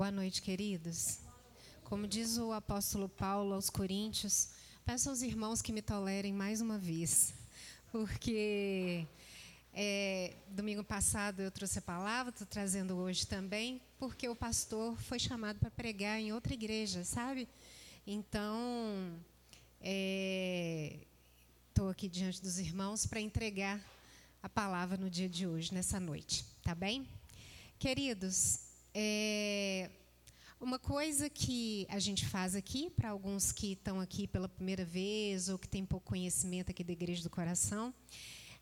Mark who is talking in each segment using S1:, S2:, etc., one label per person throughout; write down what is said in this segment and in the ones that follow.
S1: Boa noite, queridos. Como diz o apóstolo Paulo aos Coríntios, peço aos irmãos que me tolerem mais uma vez, porque é, domingo passado eu trouxe a palavra, estou trazendo hoje também, porque o pastor foi chamado para pregar em outra igreja, sabe? Então, estou é, aqui diante dos irmãos para entregar a palavra no dia de hoje, nessa noite, tá bem? Queridos, é, uma coisa que a gente faz aqui, para alguns que estão aqui pela primeira vez ou que têm pouco conhecimento aqui da Igreja do Coração,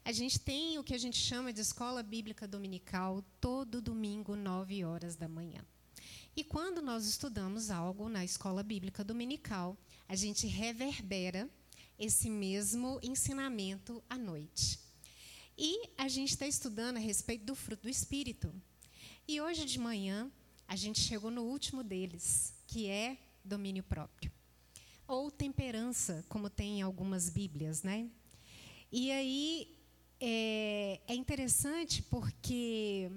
S1: a gente tem o que a gente chama de escola bíblica dominical todo domingo, 9 horas da manhã. E quando nós estudamos algo na escola bíblica dominical, a gente reverbera esse mesmo ensinamento à noite. E a gente está estudando a respeito do fruto do Espírito. E hoje de manhã a gente chegou no último deles, que é domínio próprio. Ou temperança, como tem em algumas Bíblias, né? E aí é, é interessante porque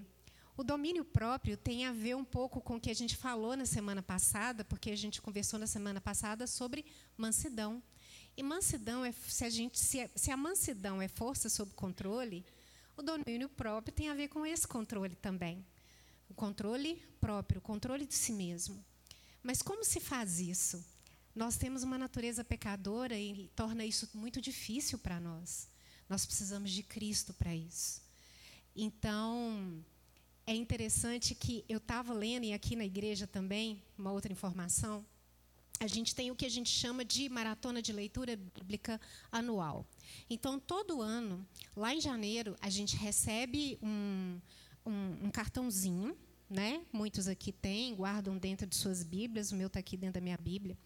S1: o domínio próprio tem a ver um pouco com o que a gente falou na semana passada, porque a gente conversou na semana passada sobre mansidão. E mansidão é se a gente se, se a mansidão é força sob controle, o domínio próprio tem a ver com esse controle também. O controle próprio, o controle de si mesmo. Mas como se faz isso? Nós temos uma natureza pecadora e torna isso muito difícil para nós. Nós precisamos de Cristo para isso. Então, é interessante que eu estava lendo, e aqui na igreja também, uma outra informação, a gente tem o que a gente chama de maratona de leitura bíblica anual. Então, todo ano, lá em janeiro, a gente recebe um, um, um cartãozinho, né? Muitos aqui têm, guardam dentro de suas Bíblias, o meu está aqui dentro da minha Bíblia.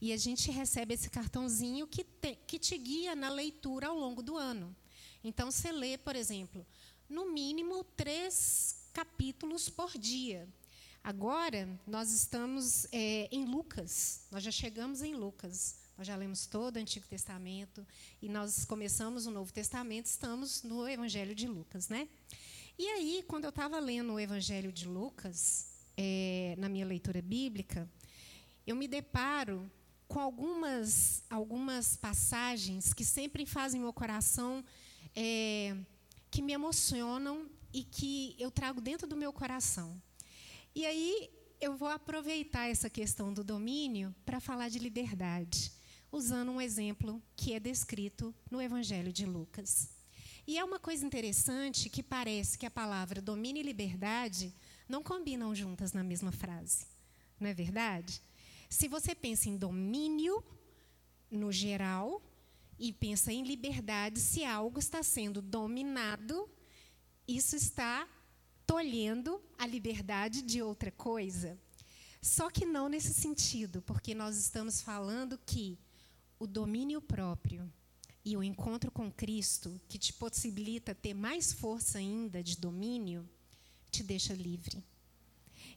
S1: E a gente recebe esse cartãozinho que, te, que te guia na leitura ao longo do ano. Então, você lê, por exemplo, no mínimo três capítulos por dia. Agora, nós estamos é, em Lucas, nós já chegamos em Lucas. Nós já lemos todo o Antigo Testamento e nós começamos o Novo Testamento, estamos no Evangelho de Lucas, né? E aí, quando eu estava lendo o Evangelho de Lucas, é, na minha leitura bíblica, eu me deparo com algumas, algumas passagens que sempre fazem meu coração, é, que me emocionam e que eu trago dentro do meu coração. E aí eu vou aproveitar essa questão do domínio para falar de liberdade, usando um exemplo que é descrito no Evangelho de Lucas. E é uma coisa interessante que parece que a palavra domínio e liberdade não combinam juntas na mesma frase. Não é verdade? Se você pensa em domínio, no geral, e pensa em liberdade, se algo está sendo dominado, isso está tolhendo a liberdade de outra coisa. Só que não nesse sentido, porque nós estamos falando que o domínio próprio e o encontro com Cristo, que te possibilita ter mais força ainda de domínio, te deixa livre.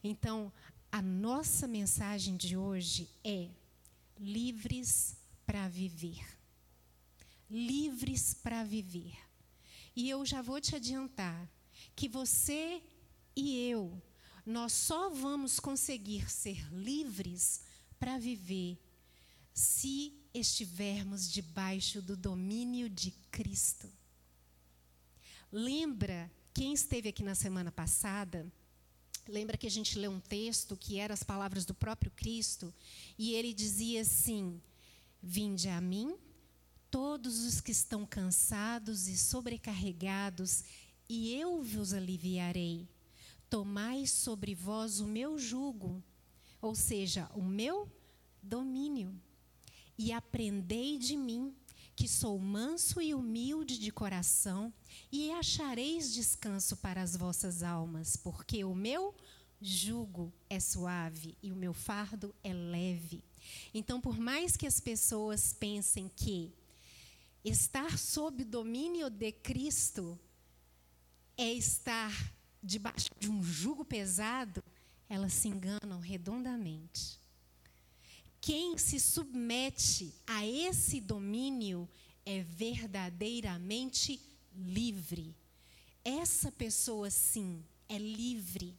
S1: Então, a nossa mensagem de hoje é livres para viver. Livres para viver. E eu já vou te adiantar que você e eu, nós só vamos conseguir ser livres para viver se estivermos debaixo do domínio de Cristo. Lembra quem esteve aqui na semana passada? Lembra que a gente leu um texto que era as palavras do próprio Cristo e ele dizia assim: Vinde a mim, todos os que estão cansados e sobrecarregados, e eu vos aliviarei. Tomai sobre vós o meu jugo, ou seja, o meu domínio e aprendei de mim, que sou manso e humilde de coração, e achareis descanso para as vossas almas, porque o meu jugo é suave e o meu fardo é leve. Então, por mais que as pessoas pensem que estar sob domínio de Cristo é estar debaixo de um jugo pesado, elas se enganam redondamente. Quem se submete a esse domínio é verdadeiramente livre. Essa pessoa, sim, é livre.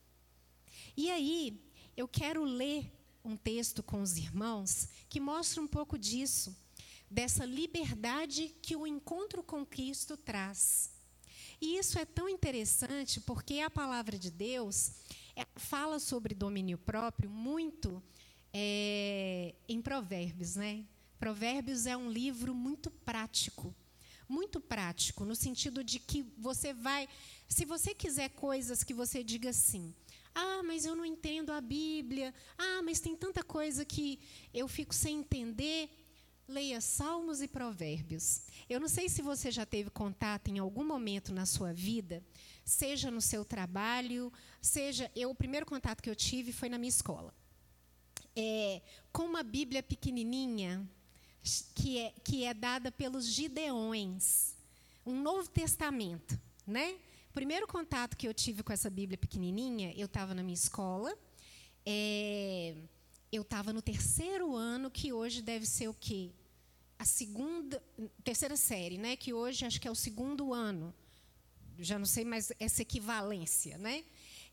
S1: E aí, eu quero ler um texto com os irmãos que mostra um pouco disso, dessa liberdade que o encontro com Cristo traz. E isso é tão interessante porque a palavra de Deus fala sobre domínio próprio muito é, em Provérbios, né? Provérbios é um livro muito prático, muito prático no sentido de que você vai, se você quiser coisas que você diga assim, ah, mas eu não entendo a Bíblia. Ah, mas tem tanta coisa que eu fico sem entender. Leia Salmos e Provérbios. Eu não sei se você já teve contato em algum momento na sua vida, seja no seu trabalho, seja. Eu, o primeiro contato que eu tive foi na minha escola. É, com uma Bíblia pequenininha, que é, que é dada pelos Gideões. Um Novo Testamento, né? primeiro contato que eu tive com essa Bíblia pequenininha, eu estava na minha escola. É, eu estava no terceiro ano, que hoje deve ser o quê? A segunda, terceira série, né? Que hoje acho que é o segundo ano. Já não sei mais essa equivalência, né?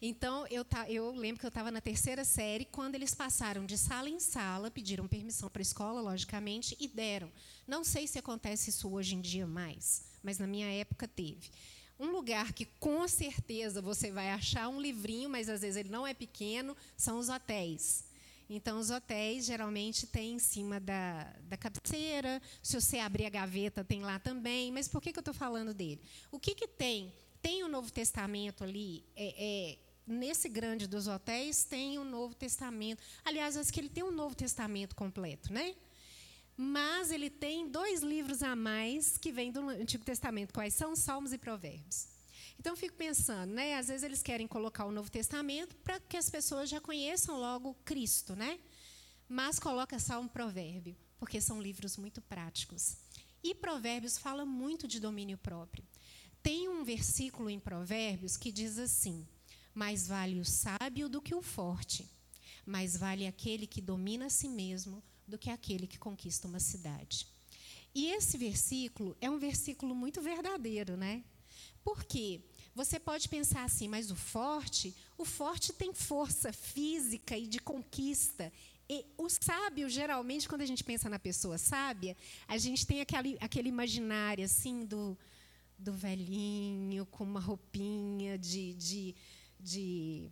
S1: Então, eu, eu lembro que eu estava na terceira série, quando eles passaram de sala em sala, pediram permissão para a escola, logicamente, e deram. Não sei se acontece isso hoje em dia mais, mas na minha época teve. Um lugar que com certeza você vai achar um livrinho, mas às vezes ele não é pequeno, são os hotéis. Então, os hotéis geralmente têm em cima da, da cabeceira. Se você abrir a gaveta, tem lá também. Mas por que, que eu estou falando dele? O que, que tem? Tem o Novo Testamento ali. É, é, nesse grande dos hotéis, tem o Novo Testamento. Aliás, acho que ele tem um Novo Testamento completo, né? mas ele tem dois livros a mais que vêm do Antigo Testamento, quais são Salmos e Provérbios. Então, fico pensando, né? Às vezes eles querem colocar o Novo Testamento para que as pessoas já conheçam logo Cristo, né? Mas coloca Salmo e Provérbio, porque são livros muito práticos. E Provérbios fala muito de domínio próprio. Tem um versículo em Provérbios que diz assim: Mais vale o sábio do que o forte, mais vale aquele que domina a si mesmo do que aquele que conquista uma cidade. E esse versículo é um versículo muito verdadeiro, né? Por quê? Você pode pensar assim, mas o forte, o forte tem força física e de conquista. E o sábio, geralmente, quando a gente pensa na pessoa sábia, a gente tem aquele, aquele imaginário assim do, do velhinho com uma roupinha de, de, de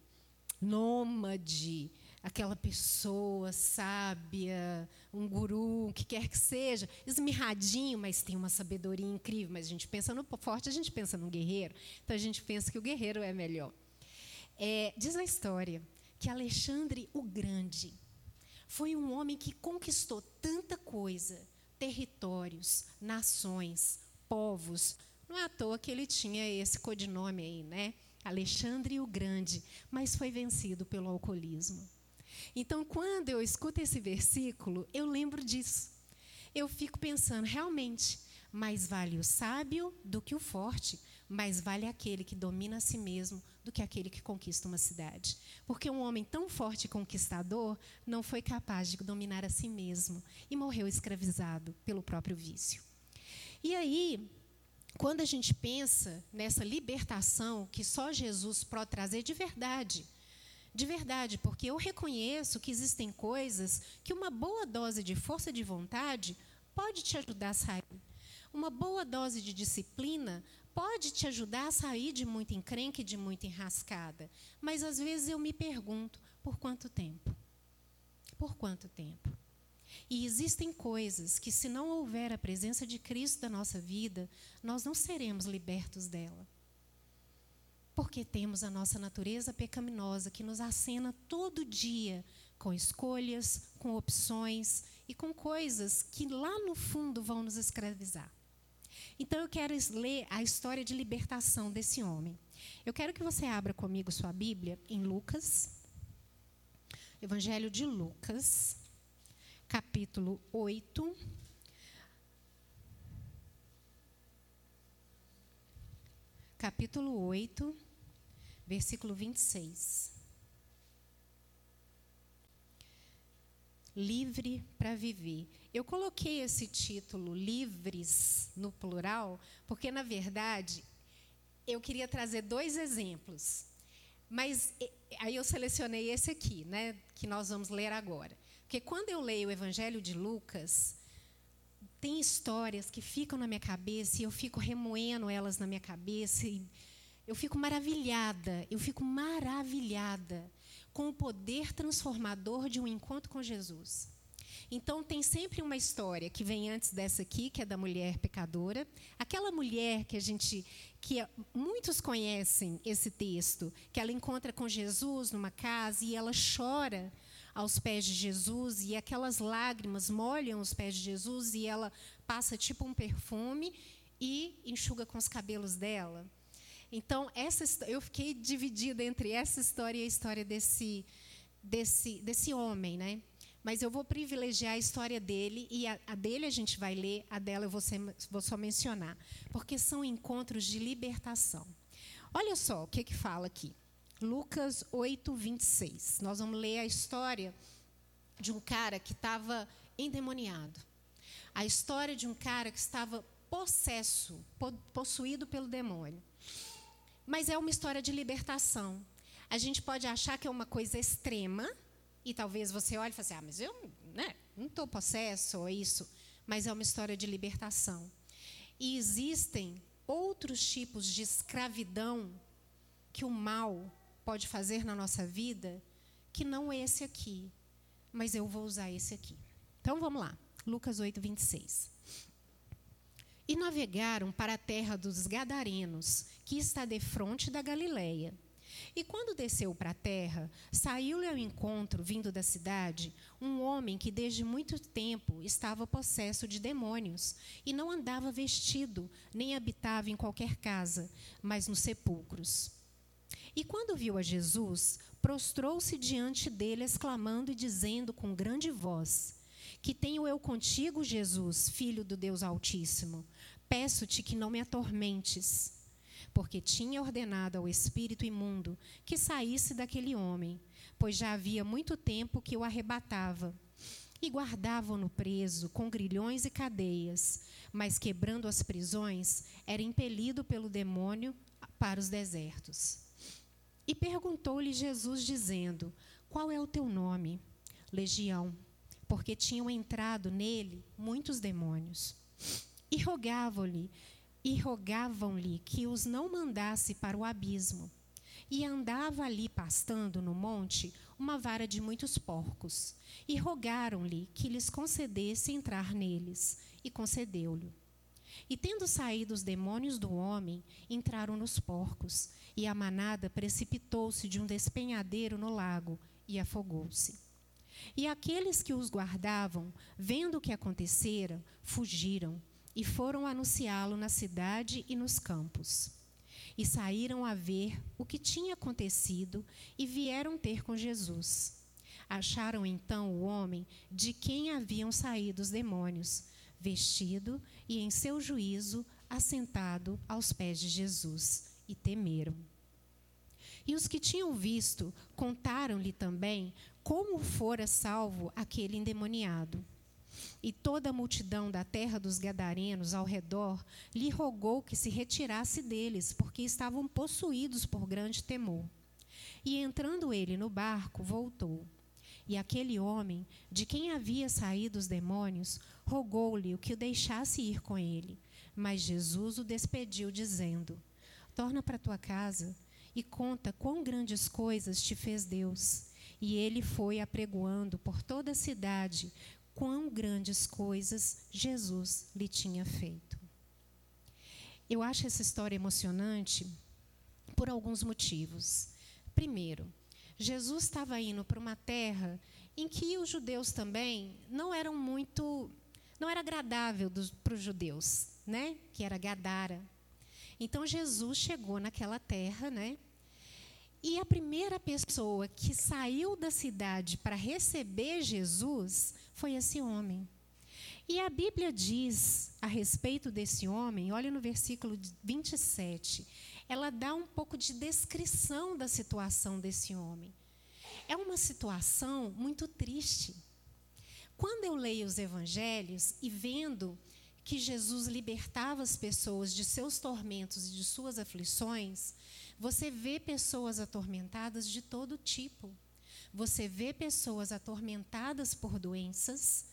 S1: nômade, aquela pessoa sábia, um guru, o que quer que seja, esmirradinho, mas tem uma sabedoria incrível. Mas a gente pensa no forte, a gente pensa no guerreiro. Então a gente pensa que o guerreiro é melhor. É, diz a história que Alexandre o Grande foi um homem que conquistou tanta coisa, territórios, nações, povos. Não é à toa que ele tinha esse codinome aí, né? Alexandre o Grande, mas foi vencido pelo alcoolismo. Então, quando eu escuto esse versículo, eu lembro disso. Eu fico pensando, realmente, mais vale o sábio do que o forte, mais vale aquele que domina a si mesmo do que aquele que conquista uma cidade. Porque um homem tão forte e conquistador não foi capaz de dominar a si mesmo e morreu escravizado pelo próprio vício. E aí, quando a gente pensa nessa libertação que só Jesus pode trazer de verdade, de verdade, porque eu reconheço que existem coisas que uma boa dose de força de vontade pode te ajudar a sair. Uma boa dose de disciplina pode te ajudar a sair de muita encrenca e de muita enrascada. Mas às vezes eu me pergunto: por quanto tempo? Por quanto tempo? E existem coisas que, se não houver a presença de Cristo na nossa vida, nós não seremos libertos dela. Porque temos a nossa natureza pecaminosa que nos acena todo dia com escolhas, com opções e com coisas que lá no fundo vão nos escravizar. Então eu quero ler a história de libertação desse homem. Eu quero que você abra comigo sua Bíblia em Lucas, Evangelho de Lucas, capítulo 8. Capítulo 8, versículo 26. Livre para viver. Eu coloquei esse título, Livres, no plural, porque, na verdade, eu queria trazer dois exemplos. Mas aí eu selecionei esse aqui, né, que nós vamos ler agora. Porque quando eu leio o Evangelho de Lucas, tem histórias que ficam na minha cabeça e eu fico remoendo elas na minha cabeça e eu fico maravilhada, eu fico maravilhada com o poder transformador de um encontro com Jesus. Então tem sempre uma história que vem antes dessa aqui, que é da mulher pecadora. Aquela mulher que a gente que muitos conhecem esse texto, que ela encontra com Jesus numa casa e ela chora aos pés de Jesus e aquelas lágrimas molham os pés de Jesus e ela passa tipo um perfume e enxuga com os cabelos dela. Então, essa eu fiquei dividida entre essa história e a história desse desse desse homem, né? mas eu vou privilegiar a história dele e a, a, dele a gente vai ler, a dela eu vou, ser, vou só mencionar, porque são encontros de libertação. Olha só o que, que fala aqui. Lucas 8, 26. Nós vamos ler a história de um cara que estava endemoniado. A história de um cara que estava possesso, possuído pelo demônio. Mas é uma história de libertação. A gente pode achar que é uma coisa extrema, e talvez você olhe e fale assim, ah, mas eu né, não estou possesso ou isso. Mas é uma história de libertação. E existem outros tipos de escravidão que o mal pode fazer na nossa vida, que não é esse aqui. Mas eu vou usar esse aqui. Então vamos lá. Lucas 8, 26. E navegaram para a terra dos Gadarenos, que está defronte da Galileia. E quando desceu para a terra, saiu-lhe ao encontro, vindo da cidade, um homem que desde muito tempo estava possesso de demônios, e não andava vestido, nem habitava em qualquer casa, mas nos sepulcros. E quando viu a Jesus, prostrou-se diante dele, exclamando e dizendo com grande voz: Que tenho eu contigo, Jesus, filho do Deus Altíssimo? Peço-te que não me atormentes porque tinha ordenado ao espírito imundo que saísse daquele homem, pois já havia muito tempo que o arrebatava. E guardavam-no preso com grilhões e cadeias, mas quebrando as prisões, era impelido pelo demônio para os desertos. E perguntou-lhe Jesus, dizendo: Qual é o teu nome? Legião, porque tinham entrado nele muitos demônios. E rogavam-lhe e rogavam-lhe que os não mandasse para o abismo. E andava ali pastando no monte uma vara de muitos porcos. E rogaram-lhe que lhes concedesse entrar neles. E concedeu-lhe. E tendo saído os demônios do homem, entraram nos porcos. E a manada precipitou-se de um despenhadeiro no lago e afogou-se. E aqueles que os guardavam, vendo o que acontecera, fugiram e foram anunciá-lo na cidade e nos campos. E saíram a ver o que tinha acontecido e vieram ter com Jesus. Acharam então o homem de quem haviam saído os demônios, vestido e em seu juízo assentado aos pés de Jesus, e temeram. E os que tinham visto contaram-lhe também como fora salvo aquele endemoniado. E toda a multidão da terra dos Gadarenos ao redor lhe rogou que se retirasse deles, porque estavam possuídos por grande temor. E entrando ele no barco, voltou. E aquele homem, de quem havia saído os demônios, rogou-lhe o que o deixasse ir com ele. Mas Jesus o despediu, dizendo: Torna para tua casa e conta quão grandes coisas te fez Deus. E ele foi apregoando por toda a cidade quão grandes coisas Jesus lhe tinha feito. Eu acho essa história emocionante por alguns motivos. Primeiro, Jesus estava indo para uma terra em que os judeus também não eram muito, não era agradável para os judeus, né? Que era Gadara. Então Jesus chegou naquela terra, né? E a primeira pessoa que saiu da cidade para receber Jesus foi esse homem. E a Bíblia diz a respeito desse homem, olha no versículo 27, ela dá um pouco de descrição da situação desse homem. É uma situação muito triste. Quando eu leio os evangelhos e vendo que Jesus libertava as pessoas de seus tormentos e de suas aflições, você vê pessoas atormentadas de todo tipo. Você vê pessoas atormentadas por doenças,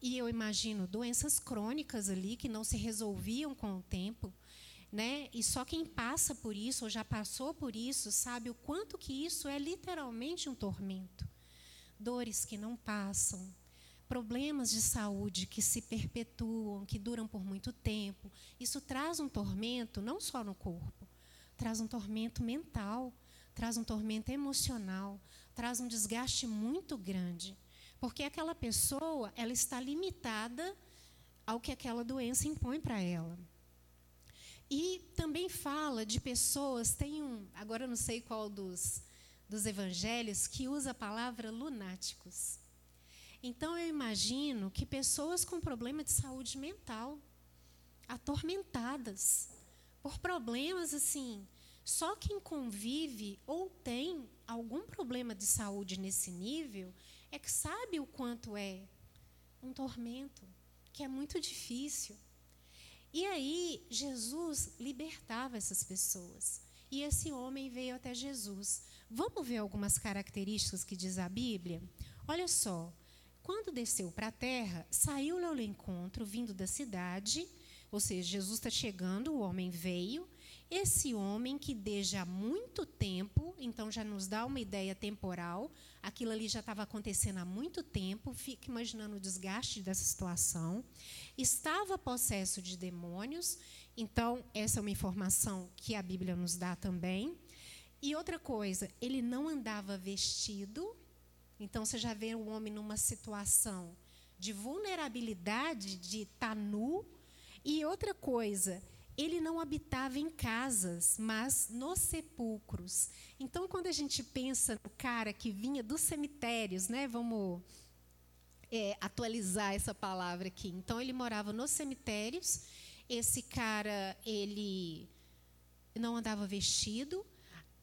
S1: e eu imagino doenças crônicas ali que não se resolviam com o tempo, né? E só quem passa por isso ou já passou por isso sabe o quanto que isso é literalmente um tormento. Dores que não passam, problemas de saúde que se perpetuam, que duram por muito tempo. Isso traz um tormento não só no corpo, traz um tormento mental, traz um tormento emocional, traz um desgaste muito grande, porque aquela pessoa, ela está limitada ao que aquela doença impõe para ela. E também fala de pessoas, tem um, agora eu não sei qual dos, dos evangelhos, que usa a palavra lunáticos. Então eu imagino que pessoas com problema de saúde mental, atormentadas por problemas assim, só quem convive ou tem algum problema de saúde nesse nível é que sabe o quanto é um tormento, que é muito difícil. E aí, Jesus libertava essas pessoas. E esse homem veio até Jesus. Vamos ver algumas características que diz a Bíblia? Olha só. Quando desceu para a terra, saiu-lhe ao encontro, vindo da cidade, ou seja, Jesus está chegando, o homem veio. Esse homem que desde há muito tempo, então já nos dá uma ideia temporal, aquilo ali já estava acontecendo há muito tempo, fica imaginando o desgaste dessa situação estava possesso de demônios. Então, essa é uma informação que a Bíblia nos dá também. E outra coisa, ele não andava vestido. Então, você já vê o homem numa situação de vulnerabilidade, de estar tá nu. E outra coisa, ele não habitava em casas, mas nos sepulcros. Então, quando a gente pensa no cara que vinha dos cemitérios, né? Vamos é, atualizar essa palavra aqui. Então ele morava nos cemitérios. Esse cara ele não andava vestido.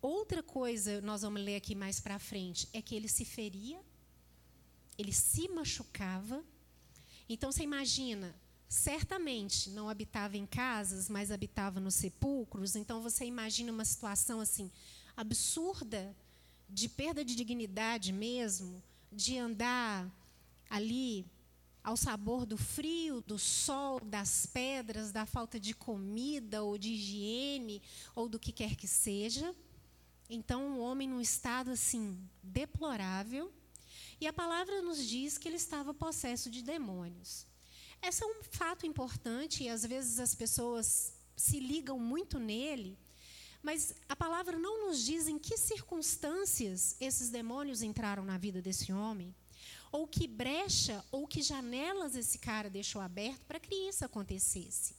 S1: Outra coisa, nós vamos ler aqui mais para frente, é que ele se feria, ele se machucava. Então você imagina, certamente não habitava em casas, mas habitava nos sepulcros. Então você imagina uma situação assim absurda de perda de dignidade mesmo, de andar ali ao sabor do frio, do sol, das pedras, da falta de comida ou de higiene ou do que quer que seja. Então, um homem num estado assim deplorável. E a palavra nos diz que ele estava possesso de demônios. Esse é um fato importante e às vezes as pessoas se ligam muito nele, mas a palavra não nos diz em que circunstâncias esses demônios entraram na vida desse homem ou que brecha ou que janelas esse cara deixou aberto para que isso acontecesse.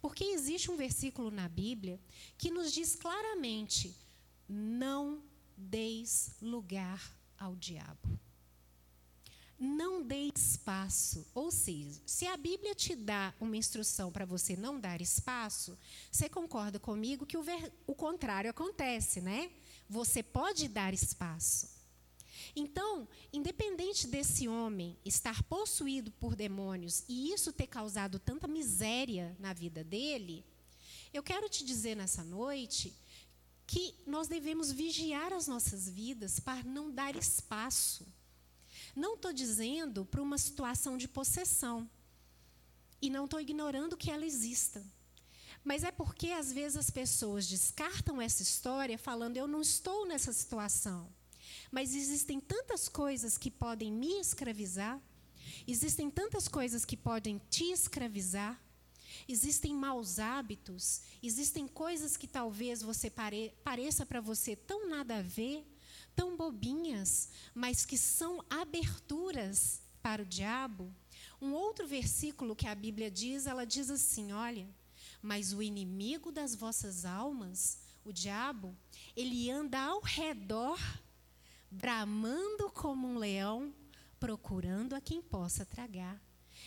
S1: Porque existe um versículo na Bíblia que nos diz claramente: não deis lugar ao diabo. Não dê espaço. Ou seja, se a Bíblia te dá uma instrução para você não dar espaço, você concorda comigo que o, ver, o contrário acontece, né? Você pode dar espaço. Então, independente desse homem estar possuído por demônios e isso ter causado tanta miséria na vida dele, eu quero te dizer nessa noite que nós devemos vigiar as nossas vidas para não dar espaço. Não estou dizendo para uma situação de possessão. E não estou ignorando que ela exista. Mas é porque às vezes as pessoas descartam essa história falando: eu não estou nessa situação. Mas existem tantas coisas que podem me escravizar, existem tantas coisas que podem te escravizar, existem maus hábitos, existem coisas que talvez você pare, pareça para você tão nada a ver, tão bobinhas, mas que são aberturas para o diabo. Um outro versículo que a Bíblia diz, ela diz assim: olha, mas o inimigo das vossas almas, o diabo, ele anda ao redor bramando como um leão, procurando a quem possa tragar.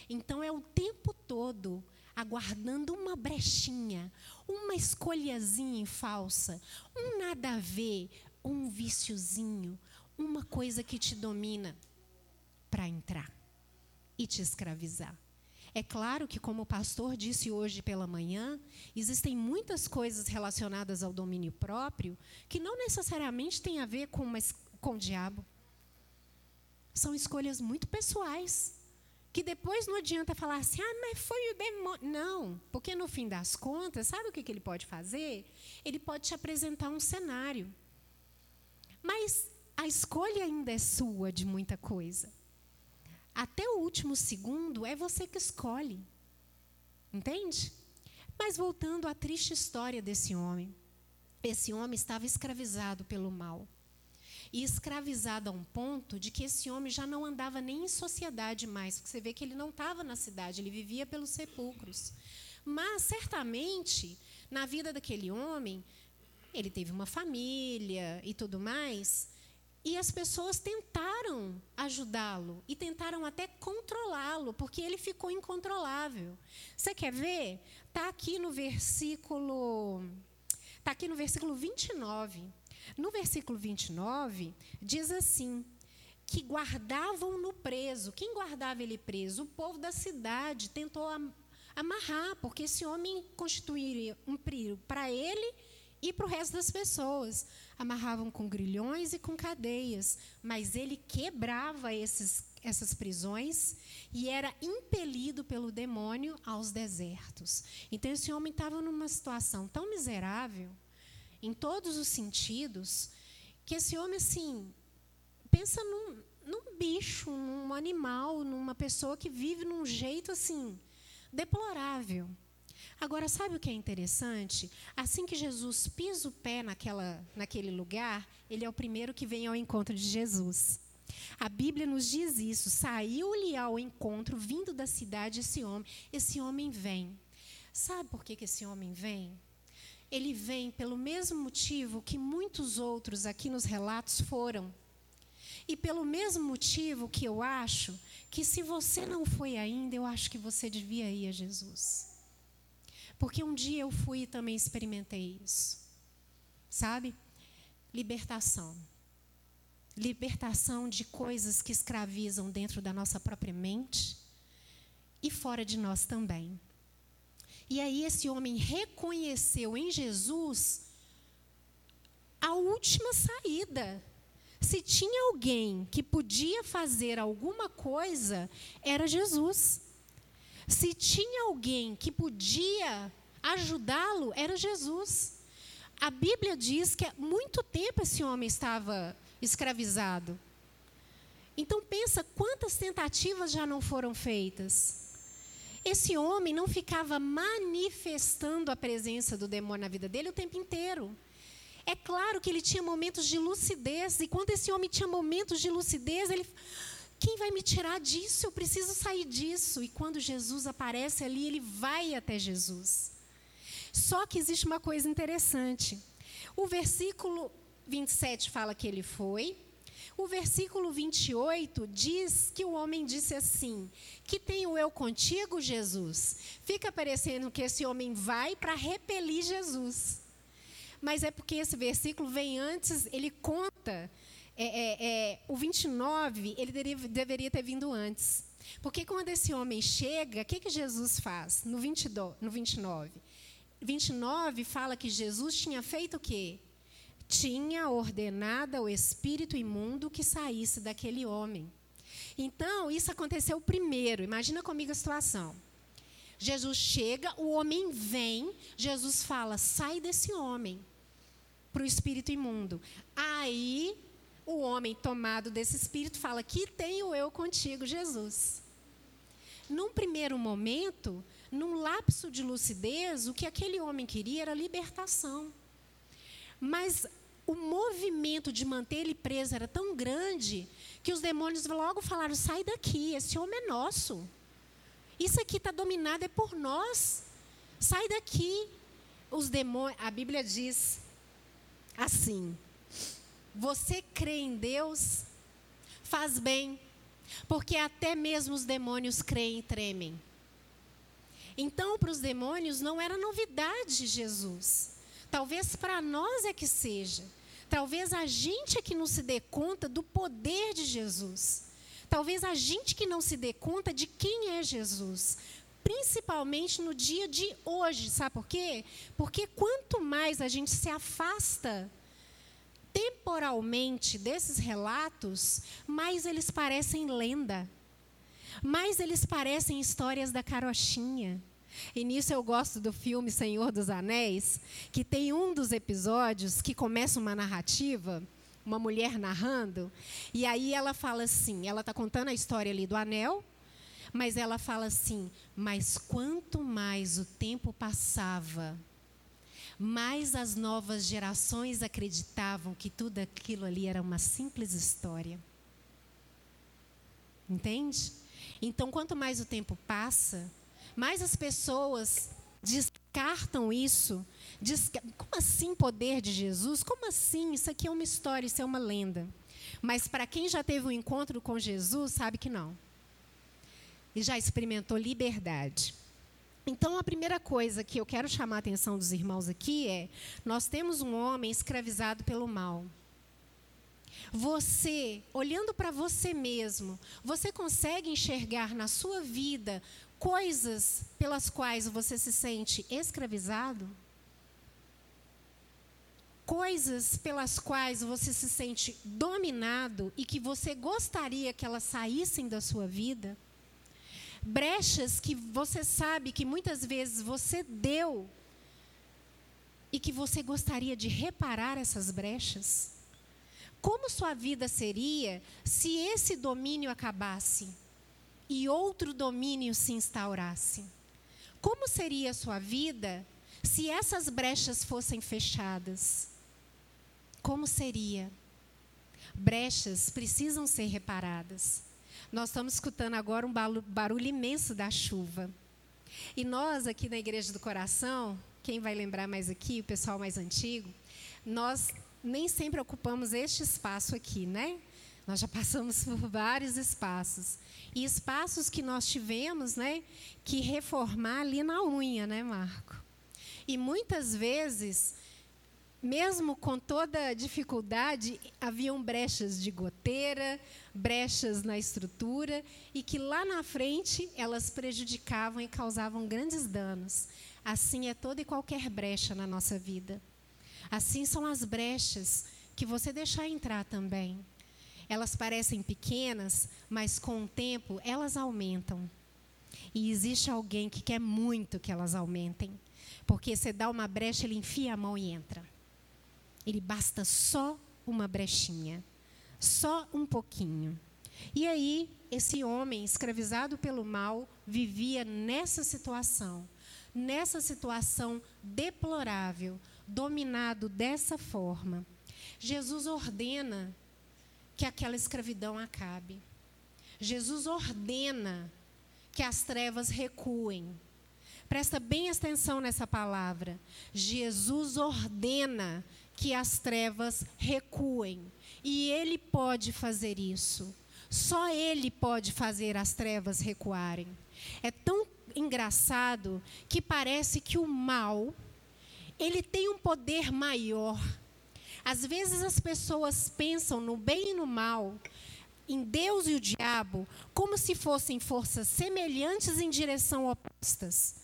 S1: Então é o tempo todo aguardando uma brechinha, uma escolhazinha falsa, um nada a ver, um viciozinho, uma coisa que te domina para entrar e te escravizar. É claro que, como o pastor disse hoje pela manhã, existem muitas coisas relacionadas ao domínio próprio que não necessariamente têm a ver com, uma, com o diabo. São escolhas muito pessoais. Que depois não adianta falar assim, ah, mas foi o demônio. Não, porque no fim das contas, sabe o que, que ele pode fazer? Ele pode te apresentar um cenário. Mas a escolha ainda é sua de muita coisa. Até o último segundo é você que escolhe. Entende? Mas voltando à triste história desse homem. Esse homem estava escravizado pelo mal. E escravizado a um ponto de que esse homem já não andava nem em sociedade mais. Porque você vê que ele não estava na cidade, ele vivia pelos sepulcros. Mas, certamente, na vida daquele homem, ele teve uma família e tudo mais. E as pessoas tentaram ajudá-lo e tentaram até controlá-lo, porque ele ficou incontrolável. Você quer ver? Está aqui no versículo. Está aqui no versículo 29. No versículo 29, diz assim: que guardavam no preso. Quem guardava ele preso? O povo da cidade tentou amarrar, porque esse homem constituiria um perigo para ele e para o resto das pessoas. Amarravam com grilhões e com cadeias, mas ele quebrava esses, essas prisões e era impelido pelo demônio aos desertos. Então, esse homem estava numa situação tão miserável, em todos os sentidos, que esse homem, assim, pensa num, num bicho, num animal, numa pessoa que vive num jeito, assim, deplorável. Agora, sabe o que é interessante? Assim que Jesus pisa o pé naquela, naquele lugar, ele é o primeiro que vem ao encontro de Jesus. A Bíblia nos diz isso. Saiu-lhe ao encontro, vindo da cidade, esse homem. Esse homem vem. Sabe por que, que esse homem vem? Ele vem pelo mesmo motivo que muitos outros aqui nos relatos foram. E pelo mesmo motivo que eu acho que, se você não foi ainda, eu acho que você devia ir a Jesus. Porque um dia eu fui e também experimentei isso. Sabe? Libertação. Libertação de coisas que escravizam dentro da nossa própria mente e fora de nós também. E aí esse homem reconheceu em Jesus a última saída. Se tinha alguém que podia fazer alguma coisa, era Jesus. Se tinha alguém que podia ajudá-lo, era Jesus. A Bíblia diz que há muito tempo esse homem estava escravizado. Então pensa quantas tentativas já não foram feitas. Esse homem não ficava manifestando a presença do demônio na vida dele o tempo inteiro. É claro que ele tinha momentos de lucidez, e quando esse homem tinha momentos de lucidez, ele quem vai me tirar disso? Eu preciso sair disso. E quando Jesus aparece ali, ele vai até Jesus. Só que existe uma coisa interessante. O versículo 27 fala que ele foi. O versículo 28 diz que o homem disse assim: Que tenho eu contigo, Jesus? Fica parecendo que esse homem vai para repelir Jesus. Mas é porque esse versículo vem antes, ele conta é, é, é, o 29, ele deveria, ter vindo antes. Porque quando esse homem chega, o que, que Jesus faz? No, 22, no 29. 29 fala que Jesus tinha feito o quê? Tinha ordenado ao espírito imundo que saísse daquele homem. Então, isso aconteceu primeiro. Imagina comigo a situação. Jesus chega, o homem vem, Jesus fala: sai desse homem para o espírito imundo. Aí o homem tomado desse espírito fala: Que tenho eu contigo, Jesus? Num primeiro momento, num lapso de lucidez, o que aquele homem queria era libertação. Mas o movimento de manter ele preso era tão grande que os demônios logo falaram: sai daqui, esse homem é nosso. Isso aqui está dominado é por nós. Sai daqui. Os demônios, a Bíblia diz assim: você crê em Deus? Faz bem, porque até mesmo os demônios creem e tremem. Então, para os demônios não era novidade Jesus. Talvez para nós é que seja. Talvez a gente é que não se dê conta do poder de Jesus. Talvez a gente que não se dê conta de quem é Jesus. principalmente no dia de hoje. Sabe por quê? Porque quanto mais a gente se afasta temporalmente desses relatos, mais eles parecem lenda, mais eles parecem histórias da carochinha. E nisso eu gosto do filme Senhor dos Anéis, que tem um dos episódios que começa uma narrativa, uma mulher narrando, e aí ela fala assim, ela está contando a história ali do anel, mas ela fala assim: mas quanto mais o tempo passava, mais as novas gerações acreditavam que tudo aquilo ali era uma simples história. Entende? Então, quanto mais o tempo passa, mais as pessoas descartam isso. Desca... Como assim poder de Jesus? Como assim? Isso aqui é uma história, isso é uma lenda. Mas para quem já teve um encontro com Jesus, sabe que não e já experimentou liberdade. Então, a primeira coisa que eu quero chamar a atenção dos irmãos aqui é: nós temos um homem escravizado pelo mal. Você, olhando para você mesmo, você consegue enxergar na sua vida coisas pelas quais você se sente escravizado? Coisas pelas quais você se sente dominado e que você gostaria que elas saíssem da sua vida? brechas que você sabe que muitas vezes você deu e que você gostaria de reparar essas brechas? Como sua vida seria se esse domínio acabasse e outro domínio se instaurasse? Como seria sua vida se essas brechas fossem fechadas? Como seria? Brechas precisam ser reparadas. Nós estamos escutando agora um barulho imenso da chuva. E nós, aqui na Igreja do Coração, quem vai lembrar mais aqui, o pessoal mais antigo, nós nem sempre ocupamos este espaço aqui, né? Nós já passamos por vários espaços. E espaços que nós tivemos, né, que reformar ali na unha, né, Marco? E muitas vezes mesmo com toda a dificuldade, haviam brechas de goteira, brechas na estrutura, e que lá na frente elas prejudicavam e causavam grandes danos. Assim é toda e qualquer brecha na nossa vida. Assim são as brechas que você deixar entrar também. Elas parecem pequenas, mas com o tempo elas aumentam. E existe alguém que quer muito que elas aumentem. Porque você dá uma brecha, ele enfia a mão e entra. Ele basta só uma brechinha, só um pouquinho. E aí, esse homem escravizado pelo mal vivia nessa situação, nessa situação deplorável, dominado dessa forma. Jesus ordena que aquela escravidão acabe. Jesus ordena que as trevas recuem. Presta bem atenção nessa palavra. Jesus ordena que as trevas recuem. E ele pode fazer isso. Só ele pode fazer as trevas recuarem. É tão engraçado que parece que o mal ele tem um poder maior. Às vezes as pessoas pensam no bem e no mal, em Deus e o diabo, como se fossem forças semelhantes em direção opostas.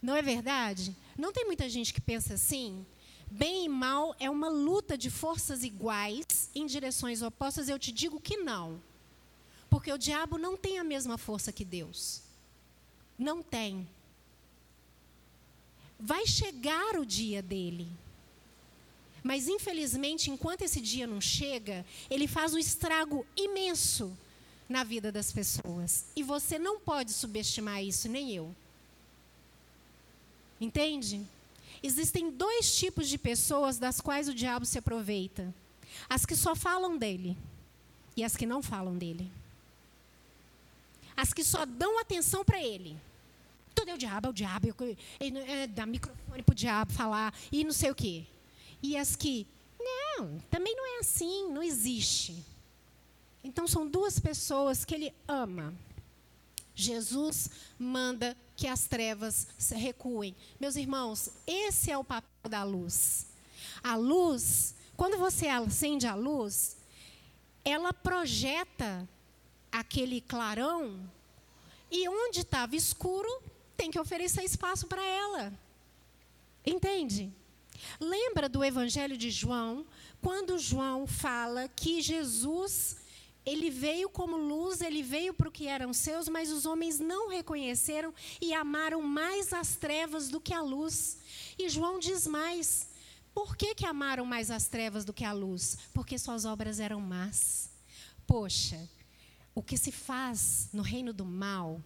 S1: Não é verdade? Não tem muita gente que pensa assim? Bem e mal é uma luta de forças iguais em direções opostas? Eu te digo que não. Porque o diabo não tem a mesma força que Deus. Não tem. Vai chegar o dia dele. Mas, infelizmente, enquanto esse dia não chega, ele faz um estrago imenso na vida das pessoas. E você não pode subestimar isso, nem eu. Entende? Existem dois tipos de pessoas das quais o diabo se aproveita: as que só falam dele e as que não falam dele. As que só dão atenção para ele. Tudo é o diabo, é o diabo. É, dá microfone para o diabo falar e não sei o quê. E as que, não, também não é assim, não existe. Então são duas pessoas que ele ama. Jesus manda que as trevas recuem. Meus irmãos, esse é o papel da luz. A luz, quando você acende a luz, ela projeta aquele clarão E onde estava escuro, tem que oferecer espaço para ela. Entende? Lembra do Evangelho de João, quando João fala que Jesus, ele veio como luz, ele veio para o que eram seus, mas os homens não reconheceram e amaram mais as trevas do que a luz. E João diz mais: por que, que amaram mais as trevas do que a luz? Porque suas obras eram más. Poxa, o que se faz no reino do mal,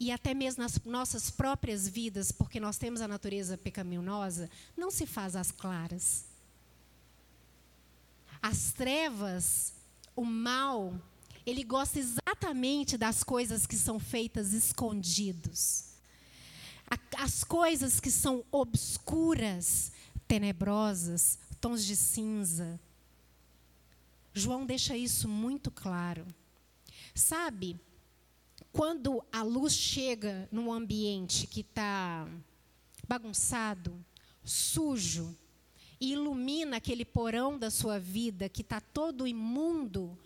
S1: e até mesmo nas nossas próprias vidas, porque nós temos a natureza pecaminosa, não se faz às claras. As trevas, o mal, ele gosta exatamente das coisas que são feitas escondidos. As coisas que são obscuras, tenebrosas, tons de cinza. João deixa isso muito claro. Sabe, quando a luz chega num ambiente que está bagunçado, sujo, e ilumina aquele porão da sua vida que está todo imundo,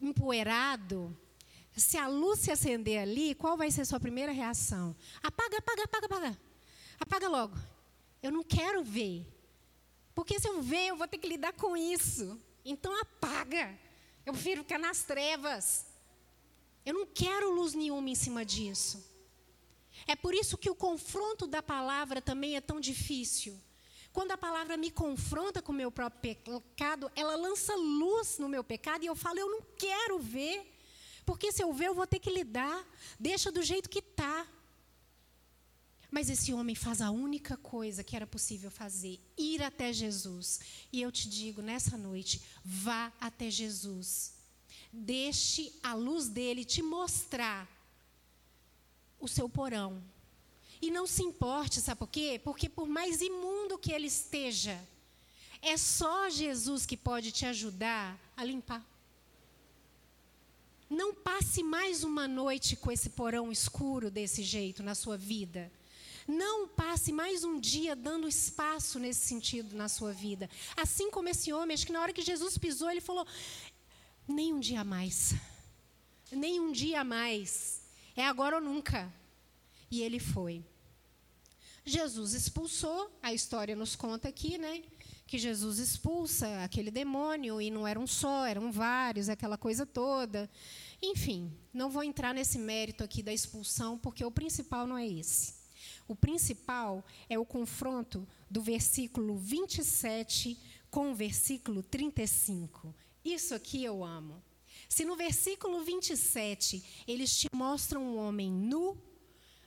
S1: empoeirado, se a luz se acender ali, qual vai ser a sua primeira reação? Apaga, apaga, apaga, apaga. Apaga logo. Eu não quero ver. Porque se eu ver, eu vou ter que lidar com isso. Então apaga. Eu prefiro ficar nas trevas. Eu não quero luz nenhuma em cima disso. É por isso que o confronto da palavra também é tão difícil. Quando a palavra me confronta com o meu próprio pecado, ela lança luz no meu pecado e eu falo, eu não quero ver. Porque se eu ver, eu vou ter que lidar. Deixa do jeito que está. Mas esse homem faz a única coisa que era possível fazer: ir até Jesus. E eu te digo nessa noite: vá até Jesus. Deixe a luz dele te mostrar o seu porão. E não se importe, sabe por quê? Porque por mais imundo que ele esteja, é só Jesus que pode te ajudar a limpar. Não passe mais uma noite com esse porão escuro desse jeito na sua vida. Não passe mais um dia dando espaço nesse sentido na sua vida. Assim como esse homem, acho que na hora que Jesus pisou, ele falou: nem um dia mais. Nem um dia mais. É agora ou nunca. E ele foi. Jesus expulsou, a história nos conta aqui, né? Que Jesus expulsa aquele demônio e não era um só, eram vários, aquela coisa toda. Enfim, não vou entrar nesse mérito aqui da expulsão, porque o principal não é esse. O principal é o confronto do versículo 27 com o versículo 35. Isso aqui eu amo. Se no versículo 27 eles te mostram um homem nu,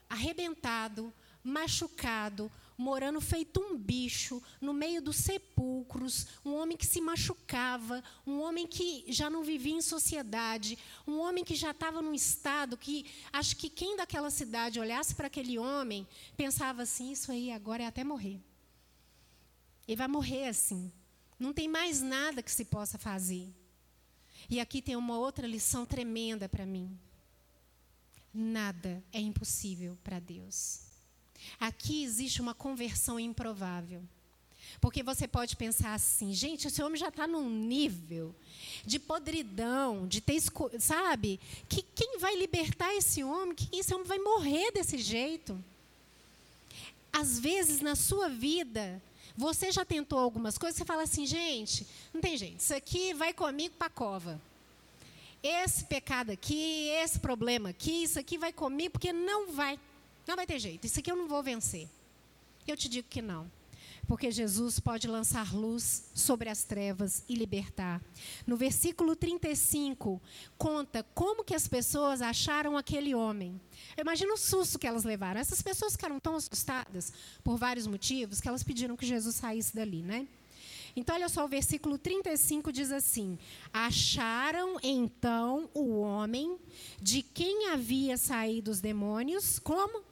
S1: arrebentado, machucado, morando feito um bicho no meio dos sepulcros, um homem que se machucava, um homem que já não vivia em sociedade, um homem que já estava num estado que acho que quem daquela cidade olhasse para aquele homem pensava assim: isso aí agora é até morrer. Ele vai morrer assim. Não tem mais nada que se possa fazer. E aqui tem uma outra lição tremenda para mim. Nada é impossível para Deus. Aqui existe uma conversão improvável. Porque você pode pensar assim, gente, esse homem já está num nível de podridão, de ter, sabe? Que quem vai libertar esse homem? Que esse homem vai morrer desse jeito? Às vezes na sua vida, você já tentou algumas coisas, você fala assim, gente, não tem jeito, isso aqui vai comigo para a cova. Esse pecado aqui, esse problema aqui, isso aqui vai comigo, porque não vai. Não vai ter jeito, isso aqui eu não vou vencer. Eu te digo que não. Porque Jesus pode lançar luz sobre as trevas e libertar. No versículo 35, conta como que as pessoas acharam aquele homem. Eu imagino o susto que elas levaram. Essas pessoas ficaram tão assustadas por vários motivos que elas pediram que Jesus saísse dali, né? Então, olha só, o versículo 35 diz assim: Acharam então o homem de quem havia saído os demônios, como?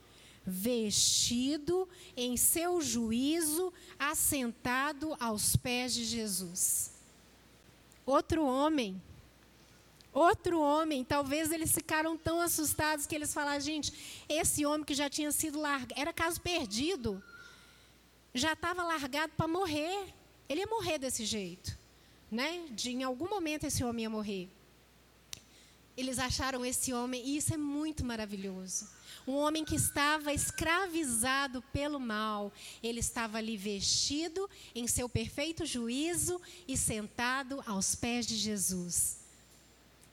S1: Vestido em seu juízo, assentado aos pés de Jesus. Outro homem, outro homem, talvez eles ficaram tão assustados que eles falaram: gente, esse homem que já tinha sido largado, era caso perdido, já estava largado para morrer. Ele ia morrer desse jeito, né? De, em algum momento esse homem ia morrer. Eles acharam esse homem, e isso é muito maravilhoso. Um homem que estava escravizado pelo mal, ele estava ali vestido em seu perfeito juízo e sentado aos pés de Jesus.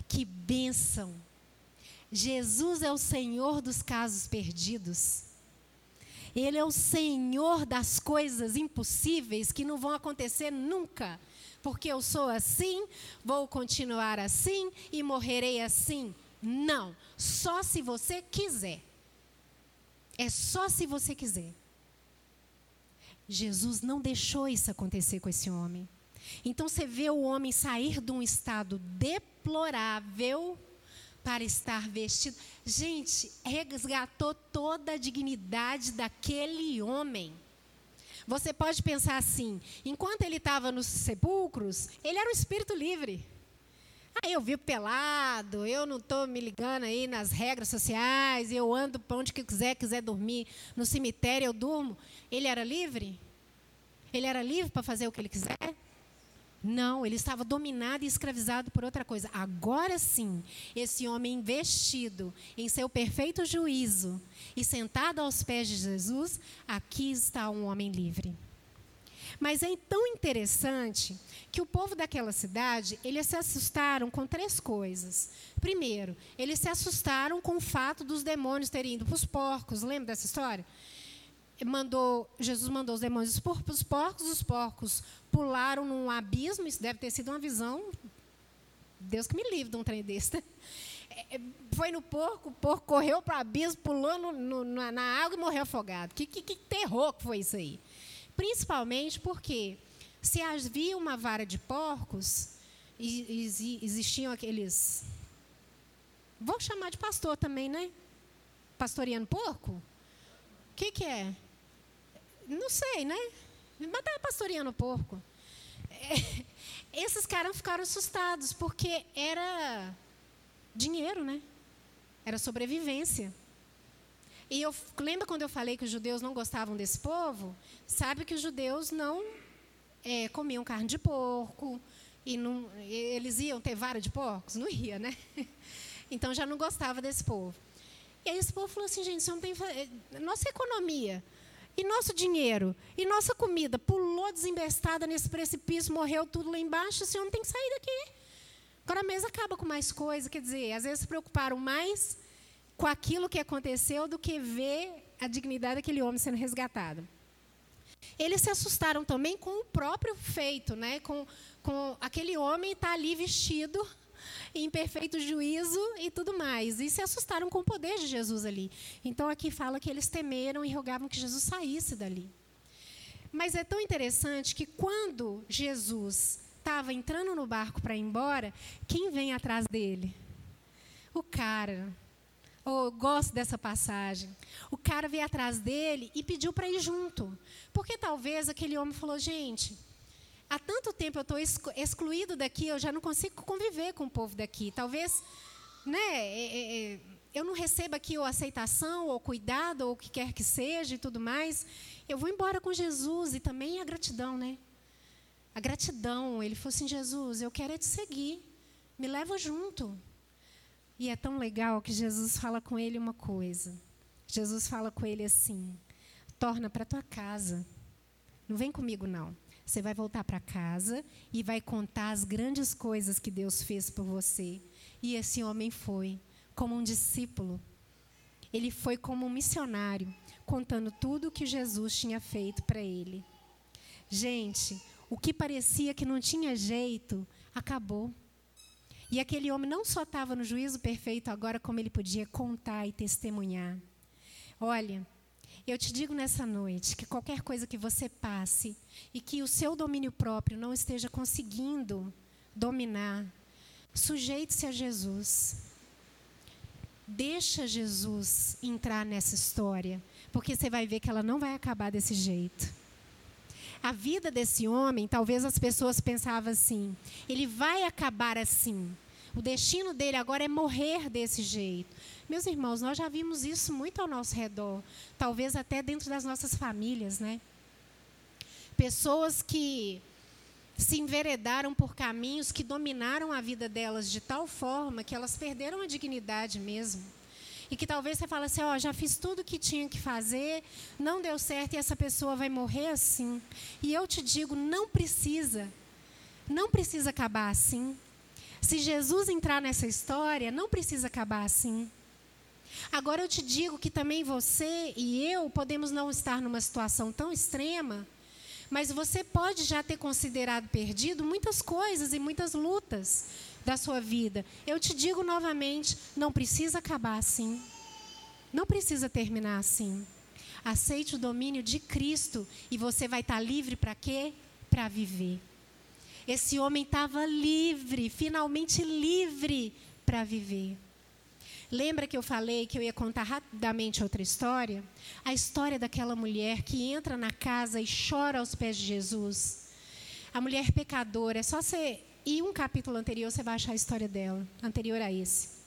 S1: Que bênção! Jesus é o Senhor dos casos perdidos. Ele é o Senhor das coisas impossíveis que não vão acontecer nunca porque eu sou assim, vou continuar assim e morrerei assim. Não, só se você quiser. É só se você quiser. Jesus não deixou isso acontecer com esse homem. Então você vê o homem sair de um estado deplorável para estar vestido. Gente, resgatou toda a dignidade daquele homem. Você pode pensar assim: enquanto ele estava nos sepulcros, ele era um espírito livre. Ah, eu vivo pelado, eu não estou me ligando aí nas regras sociais, eu ando para onde quiser, quiser dormir no cemitério, eu durmo. Ele era livre? Ele era livre para fazer o que ele quiser? Não, ele estava dominado e escravizado por outra coisa. Agora sim, esse homem vestido em seu perfeito juízo e sentado aos pés de Jesus, aqui está um homem livre. Mas é tão interessante que o povo daquela cidade, eles se assustaram com três coisas. Primeiro, eles se assustaram com o fato dos demônios terem ido para os porcos. Lembra dessa história? Mandou, Jesus mandou os demônios para os porcos, os porcos pularam num abismo, isso deve ter sido uma visão, Deus que me livre de um trem desse. Né? É, é, foi no porco, o porco correu para o abismo, pulou no, no, na, na, água e morreu afogado. Que, que, que terror que foi isso aí? Principalmente porque se havia uma vara de porcos, e, e, existiam aqueles. Vou chamar de pastor também, né? Pastoreando porco? O que, que é? Não sei, né? Mas estava pastoreando porco. É, esses caras ficaram assustados, porque era dinheiro, né? Era sobrevivência. E eu lembro quando eu falei que os judeus não gostavam desse povo? Sabe que os judeus não é, comiam carne de porco e não, eles iam ter vara de porcos? Não ia, né? Então já não gostava desse povo. E aí esse povo falou assim, gente, não tem é, nossa economia e nosso dinheiro? E nossa comida? Pulou desembestada nesse precipício, morreu tudo lá embaixo, senhor não tem que sair daqui. Agora mesa acaba com mais coisa, quer dizer, às vezes se preocuparam mais com aquilo que aconteceu do que ver a dignidade daquele homem sendo resgatado. Eles se assustaram também com o próprio feito, né? com, com aquele homem estar tá ali vestido em perfeito juízo e tudo mais. E se assustaram com o poder de Jesus ali. Então aqui fala que eles temeram e rogavam que Jesus saísse dali. Mas é tão interessante que quando Jesus estava entrando no barco para ir embora, quem vem atrás dele? O cara. Oh, eu gosto dessa passagem. O cara veio atrás dele e pediu para ir junto. Porque talvez aquele homem falou: gente, há tanto tempo eu estou excluído daqui, eu já não consigo conviver com o povo daqui. Talvez, né, é, é, é, eu não receba aqui ou aceitação, ou cuidado, ou o que quer que seja e tudo mais. Eu vou embora com Jesus e também a gratidão, né? A gratidão. Ele falou assim: Jesus, eu quero é te seguir, me leva junto. E é tão legal que Jesus fala com ele uma coisa. Jesus fala com ele assim: torna para tua casa. Não vem comigo, não. Você vai voltar para casa e vai contar as grandes coisas que Deus fez por você. E esse homem foi como um discípulo. Ele foi como um missionário, contando tudo o que Jesus tinha feito para ele. Gente, o que parecia que não tinha jeito, acabou. E aquele homem não só estava no juízo perfeito agora, como ele podia contar e testemunhar. Olha, eu te digo nessa noite que qualquer coisa que você passe e que o seu domínio próprio não esteja conseguindo dominar, sujeite-se a Jesus. Deixa Jesus entrar nessa história, porque você vai ver que ela não vai acabar desse jeito. A vida desse homem, talvez as pessoas pensavam assim: ele vai acabar assim. O destino dele agora é morrer desse jeito. Meus irmãos, nós já vimos isso muito ao nosso redor, talvez até dentro das nossas famílias, né? Pessoas que se enveredaram por caminhos que dominaram a vida delas de tal forma que elas perderam a dignidade mesmo. E que talvez você fale assim, ó, oh, já fiz tudo o que tinha que fazer, não deu certo e essa pessoa vai morrer assim. E eu te digo, não precisa. Não precisa acabar assim. Se Jesus entrar nessa história, não precisa acabar assim. Agora eu te digo que também você e eu podemos não estar numa situação tão extrema, mas você pode já ter considerado perdido muitas coisas e muitas lutas da sua vida. Eu te digo novamente, não precisa acabar assim. Não precisa terminar assim. Aceite o domínio de Cristo e você vai estar livre para quê? Para viver. Esse homem estava livre, finalmente livre para viver. Lembra que eu falei que eu ia contar rapidamente outra história? A história daquela mulher que entra na casa e chora aos pés de Jesus. A mulher pecadora, é só você ir um capítulo anterior, você vai achar a história dela, anterior a esse.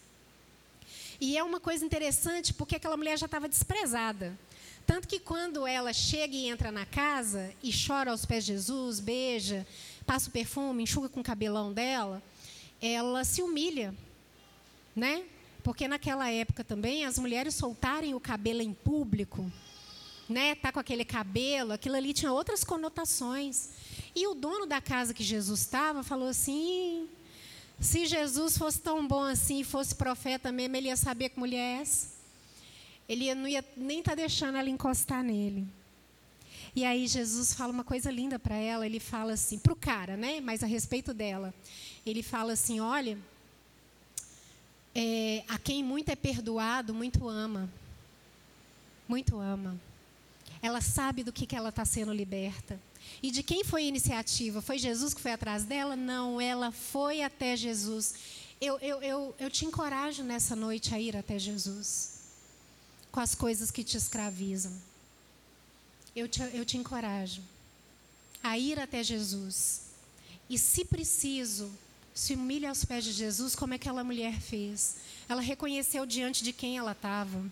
S1: E é uma coisa interessante porque aquela mulher já estava desprezada. Tanto que quando ela chega e entra na casa e chora aos pés de Jesus, beija, passa o perfume, enxuga com o cabelão dela, ela se humilha, né? Porque naquela época também as mulheres soltarem o cabelo em público, né? Tá com aquele cabelo, aquilo ali tinha outras conotações. E o dono da casa que Jesus estava falou assim: se Jesus fosse tão bom assim fosse profeta mesmo, ele ia saber que mulher é essa. Ele não ia nem estar tá deixando ela encostar nele. E aí Jesus fala uma coisa linda para ela. Ele fala assim, para o cara, né? Mas a respeito dela. Ele fala assim: olha, é, a quem muito é perdoado, muito ama. Muito ama. Ela sabe do que, que ela está sendo liberta. E de quem foi a iniciativa? Foi Jesus que foi atrás dela? Não, ela foi até Jesus. Eu, eu, eu, eu te encorajo nessa noite a ir até Jesus com as coisas que te escravizam. Eu te, eu te encorajo a ir até Jesus. E, se preciso, se humilha aos pés de Jesus, como aquela mulher fez. Ela reconheceu diante de quem ela estava.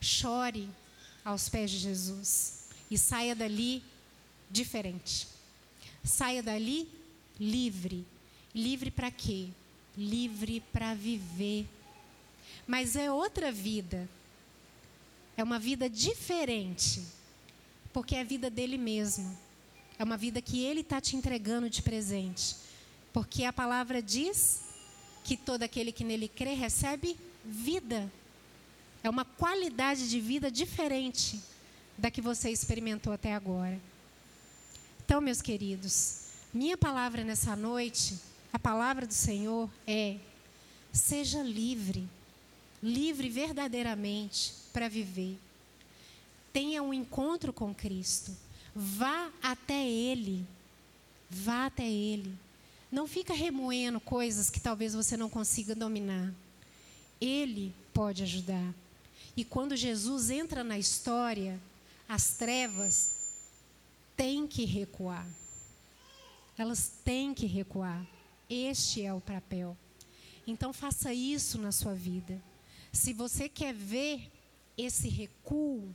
S1: Chore aos pés de Jesus e saia dali diferente. Saia dali livre. Livre para quê? Livre para viver. Mas é outra vida. É uma vida diferente. Porque é a vida dele mesmo. É uma vida que ele está te entregando de presente. Porque a palavra diz que todo aquele que nele crê recebe vida. É uma qualidade de vida diferente da que você experimentou até agora. Então, meus queridos, minha palavra nessa noite, a palavra do Senhor é: seja livre, livre verdadeiramente para viver. Tenha um encontro com Cristo. Vá até Ele. Vá até Ele. Não fica remoendo coisas que talvez você não consiga dominar. Ele pode ajudar. E quando Jesus entra na história, as trevas têm que recuar. Elas têm que recuar. Este é o papel. Então faça isso na sua vida. Se você quer ver esse recuo,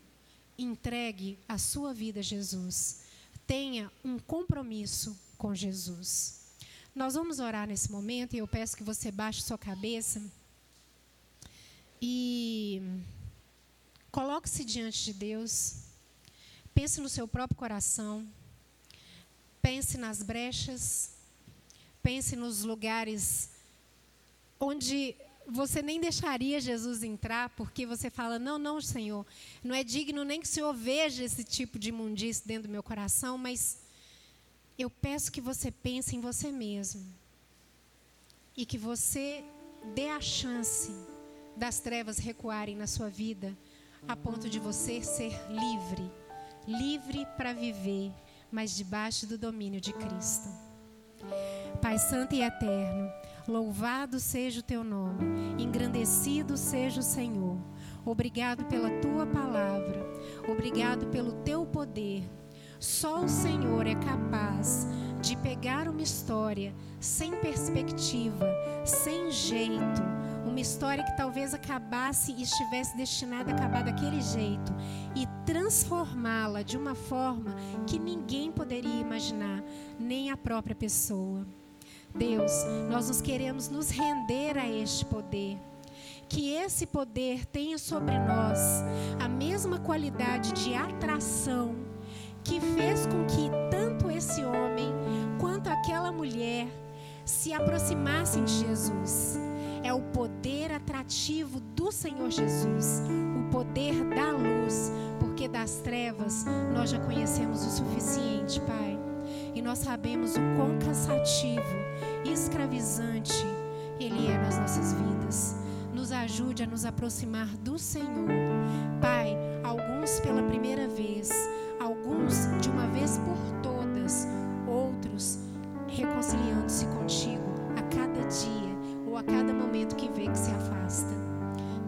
S1: entregue a sua vida a Jesus. Tenha um compromisso com Jesus. Nós vamos orar nesse momento e eu peço que você baixe sua cabeça e coloque-se diante de Deus. Pense no seu próprio coração. Pense nas brechas. Pense nos lugares onde você nem deixaria Jesus entrar, porque você fala: Não, não, Senhor, não é digno nem que o Senhor veja esse tipo de imundice dentro do meu coração, mas eu peço que você pense em você mesmo e que você dê a chance das trevas recuarem na sua vida, a ponto de você ser livre livre para viver, mas debaixo do domínio de Cristo. Pai Santo e Eterno, louvado seja o teu nome, engrandecido seja o Senhor. Obrigado pela tua palavra, obrigado pelo teu poder só o Senhor é capaz de pegar uma história sem perspectiva, sem jeito, uma história que talvez acabasse e estivesse destinada a acabar daquele jeito e transformá-la de uma forma que ninguém poderia imaginar, nem a própria pessoa. Deus, nós nos queremos nos render a este poder. Que esse poder tenha sobre nós a mesma qualidade de atração que fez com que tanto esse homem quanto aquela mulher se aproximassem de Jesus. É o poder atrativo do Senhor Jesus, o poder da luz, porque das trevas nós já conhecemos o suficiente, Pai. E nós sabemos o quão cansativo escravizante Ele é nas nossas vidas. Nos ajude a nos aproximar do Senhor. Pai, alguns pela primeira vez, alguns de uma vez por todas, outros reconciliando-se contigo a cada dia ou a cada momento que vê que se afasta.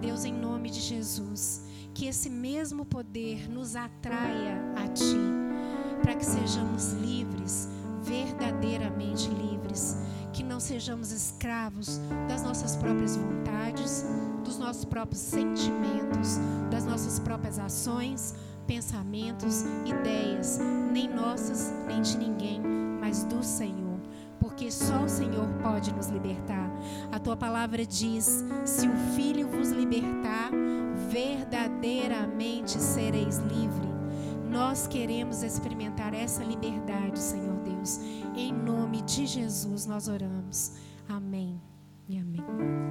S1: Deus, em nome de Jesus, que esse mesmo poder nos atraia a Ti, para que sejamos livres, verdadeiramente livres, que não sejamos escravos das nossas próprias vontades, dos nossos próprios sentimentos, das nossas próprias ações, pensamentos, ideias, nem nossas, nem de ninguém, mas do Senhor. Porque só o Senhor pode nos libertar. A tua palavra diz: se o Filho vos libertar, verdadeiramente sereis livre. Nós queremos experimentar essa liberdade, Senhor Deus. Em nome de Jesus nós oramos. Amém e amém.